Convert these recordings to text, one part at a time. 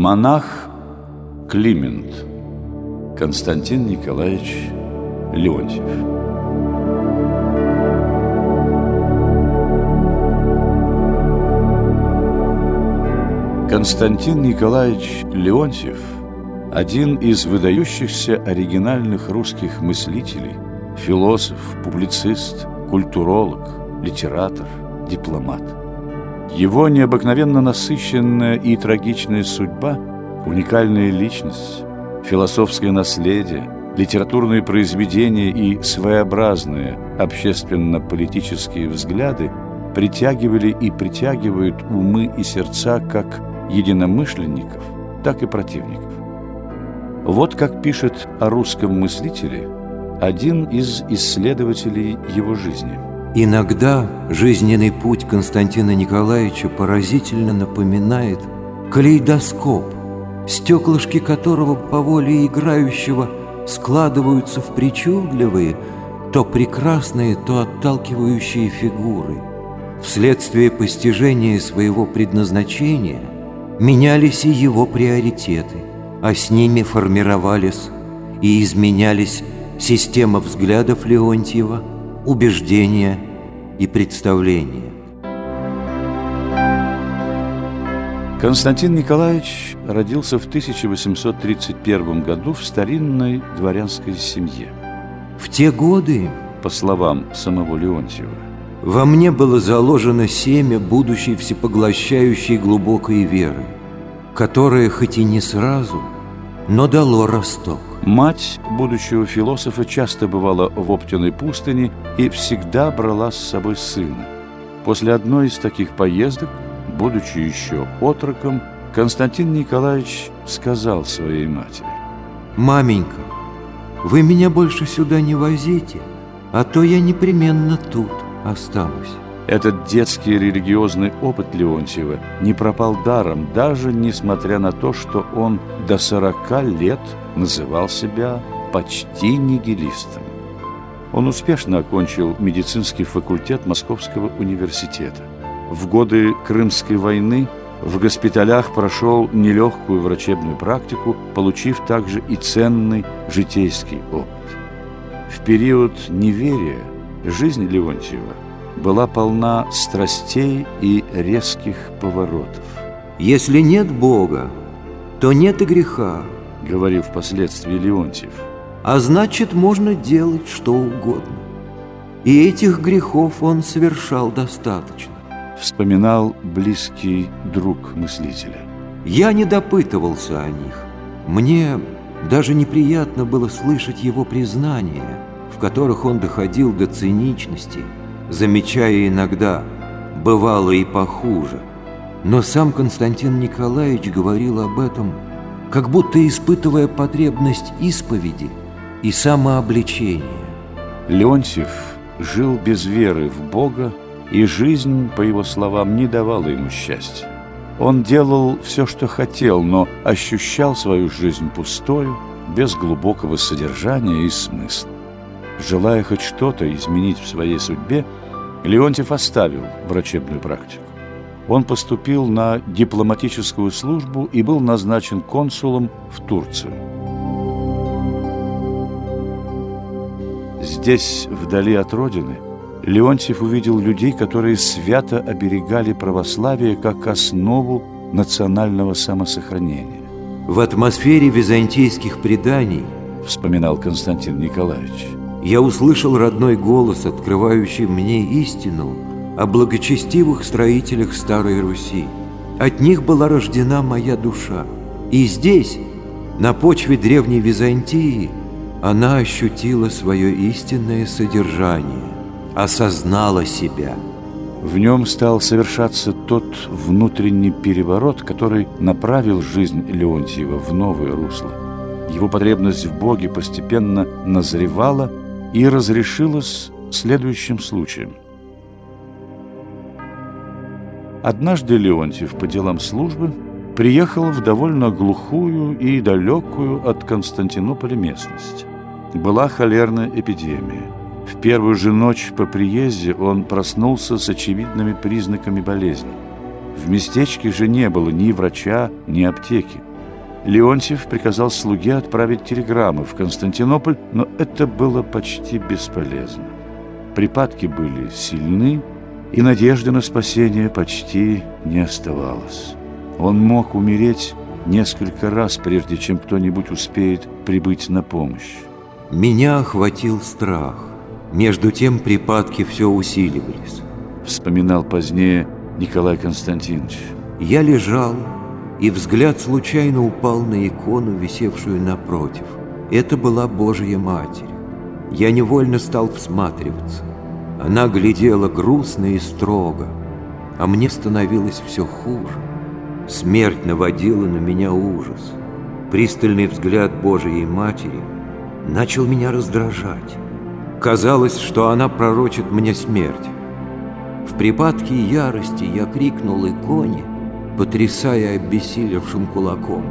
Монах Климент Константин Николаевич Леонтьев Константин Николаевич Леонтьев – один из выдающихся оригинальных русских мыслителей, философ, публицист, культуролог, литератор, дипломат. Его необыкновенно насыщенная и трагичная судьба, уникальная личность, философское наследие, литературные произведения и своеобразные общественно-политические взгляды притягивали и притягивают умы и сердца как единомышленников, так и противников. Вот как пишет о русском мыслителе один из исследователей его жизни. Иногда жизненный путь Константина Николаевича поразительно напоминает калейдоскоп, стеклышки которого по воле играющего складываются в причудливые, то прекрасные, то отталкивающие фигуры. Вследствие постижения своего предназначения – менялись и его приоритеты, а с ними формировались и изменялись система взглядов Леонтьева, убеждения и представления. Константин Николаевич родился в 1831 году в старинной дворянской семье. В те годы, по словам самого Леонтьева, во мне было заложено семя будущей всепоглощающей глубокой веры, которое хоть и не сразу, но дало росток. Мать будущего философа часто бывала в Оптиной пустыне и всегда брала с собой сына. После одной из таких поездок, будучи еще отроком, Константин Николаевич сказал своей матери. «Маменька, вы меня больше сюда не возите, а то я непременно тут» останусь. Этот детский религиозный опыт Леонтьева не пропал даром, даже несмотря на то, что он до 40 лет называл себя почти нигилистом. Он успешно окончил медицинский факультет Московского университета. В годы Крымской войны в госпиталях прошел нелегкую врачебную практику, получив также и ценный житейский опыт. В период неверия жизнь Леонтьева была полна страстей и резких поворотов. «Если нет Бога, то нет и греха», — говорил впоследствии Леонтьев. «А значит, можно делать что угодно. И этих грехов он совершал достаточно», — вспоминал близкий друг мыслителя. «Я не допытывался о них. Мне даже неприятно было слышать его признания» в которых он доходил до циничности, замечая иногда «бывало и похуже». Но сам Константин Николаевич говорил об этом, как будто испытывая потребность исповеди и самообличения. Леонтьев жил без веры в Бога, и жизнь, по его словам, не давала ему счастья. Он делал все, что хотел, но ощущал свою жизнь пустою, без глубокого содержания и смысла. Желая хоть что-то изменить в своей судьбе, Леонтьев оставил врачебную практику. Он поступил на дипломатическую службу и был назначен консулом в Турцию. Здесь, вдали от родины, Леонтьев увидел людей, которые свято оберегали православие как основу национального самосохранения. В атмосфере византийских преданий, вспоминал Константин Николаевич, я услышал родной голос, открывающий мне истину о благочестивых строителях Старой Руси. От них была рождена моя душа. И здесь, на почве древней Византии, она ощутила свое истинное содержание, осознала себя. В нем стал совершаться тот внутренний переворот, который направил жизнь Леонтьева в новое русло. Его потребность в Боге постепенно назревала – и разрешилось следующим случаем. Однажды Леонтьев по делам службы приехал в довольно глухую и далекую от Константинополя местность. Была холерная эпидемия. В первую же ночь по приезде он проснулся с очевидными признаками болезни. В местечке же не было ни врача, ни аптеки. Леонтьев приказал слуге отправить телеграммы в Константинополь, но это было почти бесполезно. Припадки были сильны, и надежды на спасение почти не оставалось. Он мог умереть несколько раз, прежде чем кто-нибудь успеет прибыть на помощь. Меня охватил страх. Между тем припадки все усиливались. Вспоминал позднее Николай Константинович. Я лежал, и взгляд случайно упал на икону, висевшую напротив. Это была Божья Матерь. Я невольно стал всматриваться. Она глядела грустно и строго, а мне становилось все хуже. Смерть наводила на меня ужас. Пристальный взгляд Божией Матери начал меня раздражать. Казалось, что она пророчит мне смерть. В припадке ярости я крикнул иконе, потрясая обессилевшим кулаком.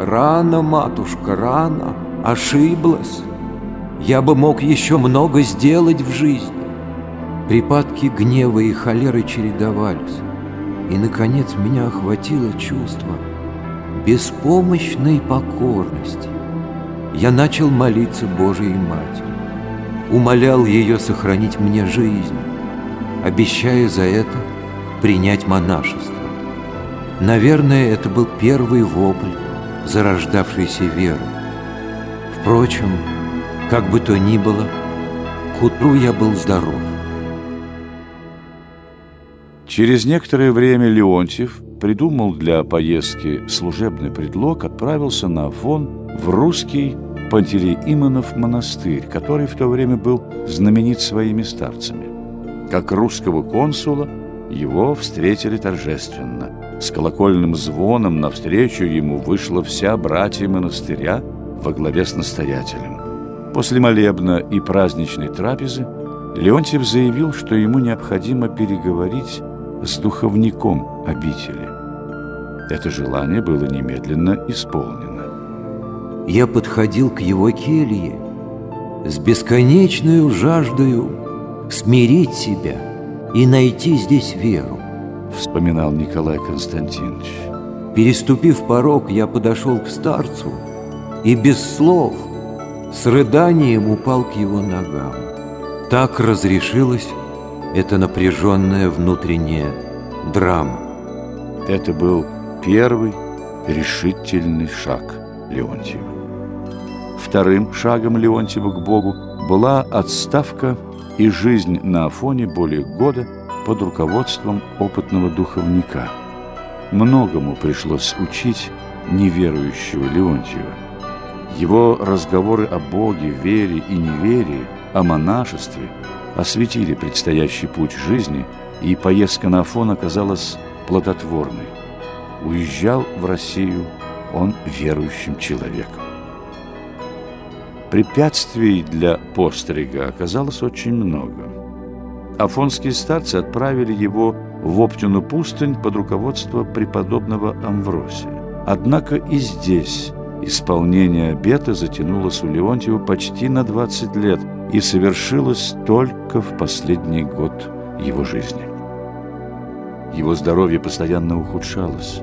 «Рано, матушка, рано! Ошиблась! Я бы мог еще много сделать в жизни!» Припадки гнева и холеры чередовались, и, наконец, меня охватило чувство беспомощной покорности. Я начал молиться Божией Матери, умолял ее сохранить мне жизнь, обещая за это принять монашество. Наверное, это был первый вопль зарождавшейся веры. Впрочем, как бы то ни было, к утру я был здоров. Через некоторое время Леонтьев придумал для поездки служебный предлог, отправился на Афон в русский Пантелеимонов монастырь, который в то время был знаменит своими старцами. Как русского консула его встретили торжественно. С колокольным звоном навстречу ему вышла вся братья монастыря во главе с настоятелем. После молебна и праздничной трапезы Леонтьев заявил, что ему необходимо переговорить с духовником обители. Это желание было немедленно исполнено. Я подходил к его келье с бесконечной жаждою смирить себя и найти здесь веру, вспоминал Николай Константинович. Переступив порог, я подошел к старцу и без слов с рыданием упал к его ногам. Так разрешилось это напряженная внутренняя драма. Это был первый решительный шаг Леонтьева. Вторым шагом Леонтьева к Богу была отставка и жизнь на Афоне более года под руководством опытного духовника. Многому пришлось учить неверующего Леонтьева. Его разговоры о Боге, вере и неверии, о монашестве – осветили предстоящий путь жизни, и поездка на Афон оказалась плодотворной. Уезжал в Россию он верующим человеком. Препятствий для пострига оказалось очень много. Афонские старцы отправили его в Оптину пустынь под руководство преподобного Амвросия. Однако и здесь исполнение обета затянулось у Леонтьева почти на 20 лет – и совершилось только в последний год его жизни. Его здоровье постоянно ухудшалось.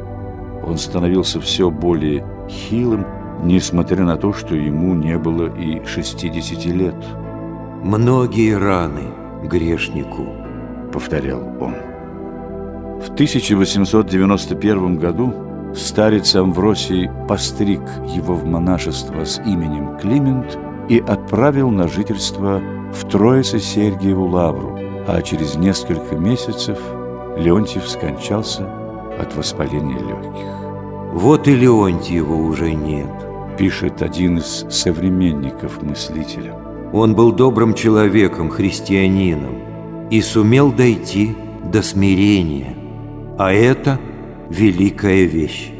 Он становился все более хилым, несмотря на то, что ему не было и 60 лет. «Многие раны грешнику», — повторял он. В 1891 году старец Амвросий постриг его в монашество с именем Климент – и отправил на жительство в Троице-Сергиеву лавру, а через несколько месяцев Леонтьев скончался от воспаления легких. «Вот и Леонтьева уже нет», – пишет один из современников мыслителя. «Он был добрым человеком, христианином, и сумел дойти до смирения, а это великая вещь».